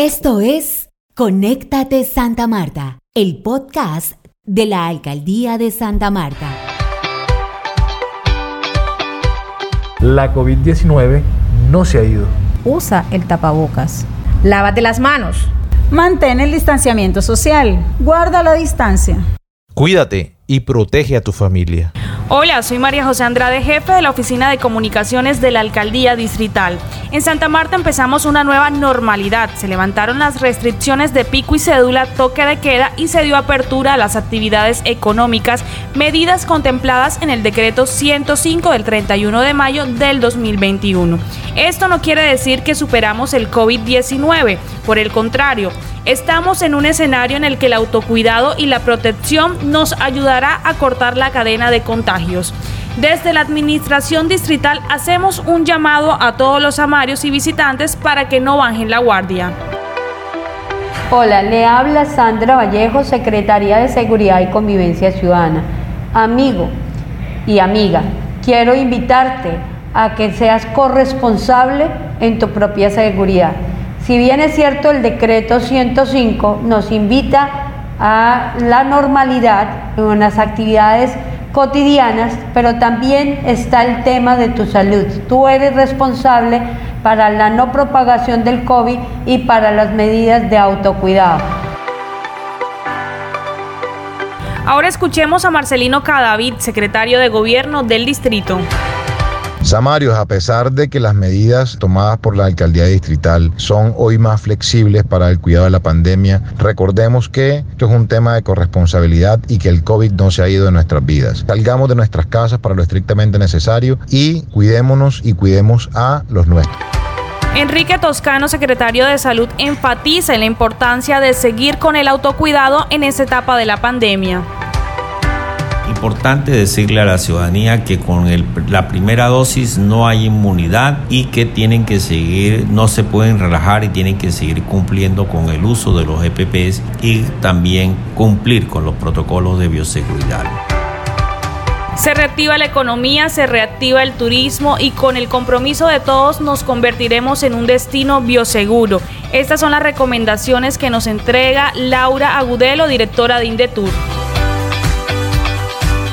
Esto es Conéctate Santa Marta, el podcast de la Alcaldía de Santa Marta. La COVID-19 no se ha ido. Usa el tapabocas. Lávate las manos. Mantén el distanciamiento social. Guarda la distancia. Cuídate y protege a tu familia. Hola, soy María José Andrade, jefe de la Oficina de Comunicaciones de la Alcaldía Distrital. En Santa Marta empezamos una nueva normalidad. Se levantaron las restricciones de pico y cédula, toque de queda y se dio apertura a las actividades económicas, medidas contempladas en el decreto 105 del 31 de mayo del 2021. Esto no quiere decir que superamos el COVID-19, por el contrario, Estamos en un escenario en el que el autocuidado y la protección nos ayudará a cortar la cadena de Desde la Administración Distrital hacemos un llamado a todos los amarios y visitantes para que no bajen la guardia. Hola, le habla Sandra Vallejo, Secretaría de Seguridad y Convivencia Ciudadana. Amigo y amiga, quiero invitarte a que seas corresponsable en tu propia seguridad. Si bien es cierto, el decreto 105 nos invita a la normalidad en unas actividades cotidianas, pero también está el tema de tu salud. Tú eres responsable para la no propagación del COVID y para las medidas de autocuidado. Ahora escuchemos a Marcelino Cadavid, secretario de Gobierno del Distrito. Samarios, a pesar de que las medidas tomadas por la alcaldía distrital son hoy más flexibles para el cuidado de la pandemia, recordemos que esto es un tema de corresponsabilidad y que el COVID no se ha ido de nuestras vidas. Salgamos de nuestras casas para lo estrictamente necesario y cuidémonos y cuidemos a los nuestros. Enrique Toscano, secretario de Salud, enfatiza en la importancia de seguir con el autocuidado en esta etapa de la pandemia importante decirle a la ciudadanía que con la primera dosis no hay inmunidad y que tienen que seguir, no se pueden relajar y tienen que seguir cumpliendo con el uso de los EPPs y también cumplir con los protocolos de bioseguridad. Se reactiva la economía, se reactiva el turismo y con el compromiso de todos nos convertiremos en un destino bioseguro. Estas son las recomendaciones que nos entrega Laura Agudelo, directora de Indetur.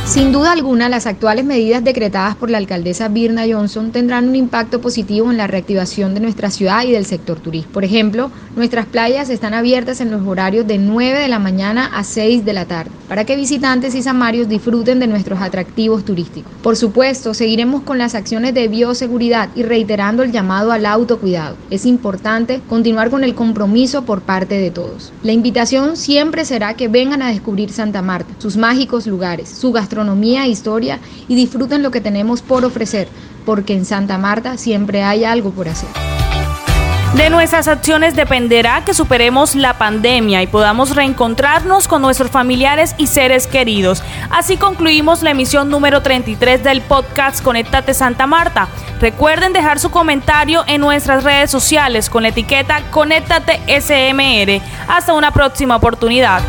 Sin duda alguna, las actuales medidas decretadas por la alcaldesa Birna Johnson tendrán un impacto positivo en la reactivación de nuestra ciudad y del sector turístico. Por ejemplo, nuestras playas están abiertas en los horarios de 9 de la mañana a 6 de la tarde, para que visitantes y samarios disfruten de nuestros atractivos turísticos. Por supuesto, seguiremos con las acciones de bioseguridad y reiterando el llamado al autocuidado. Es importante continuar con el compromiso por parte de todos. La invitación siempre será que vengan a descubrir Santa Marta, sus mágicos lugares, su gastronomía, gastronomía, historia y disfruten lo que tenemos por ofrecer, porque en Santa Marta siempre hay algo por hacer. De nuestras acciones dependerá que superemos la pandemia y podamos reencontrarnos con nuestros familiares y seres queridos. Así concluimos la emisión número 33 del podcast Conéctate Santa Marta. Recuerden dejar su comentario en nuestras redes sociales con la etiqueta Conéctate SMR. Hasta una próxima oportunidad.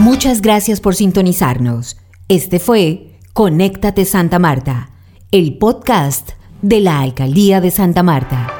Muchas gracias por sintonizarnos. Este fue Conéctate Santa Marta, el podcast de la Alcaldía de Santa Marta.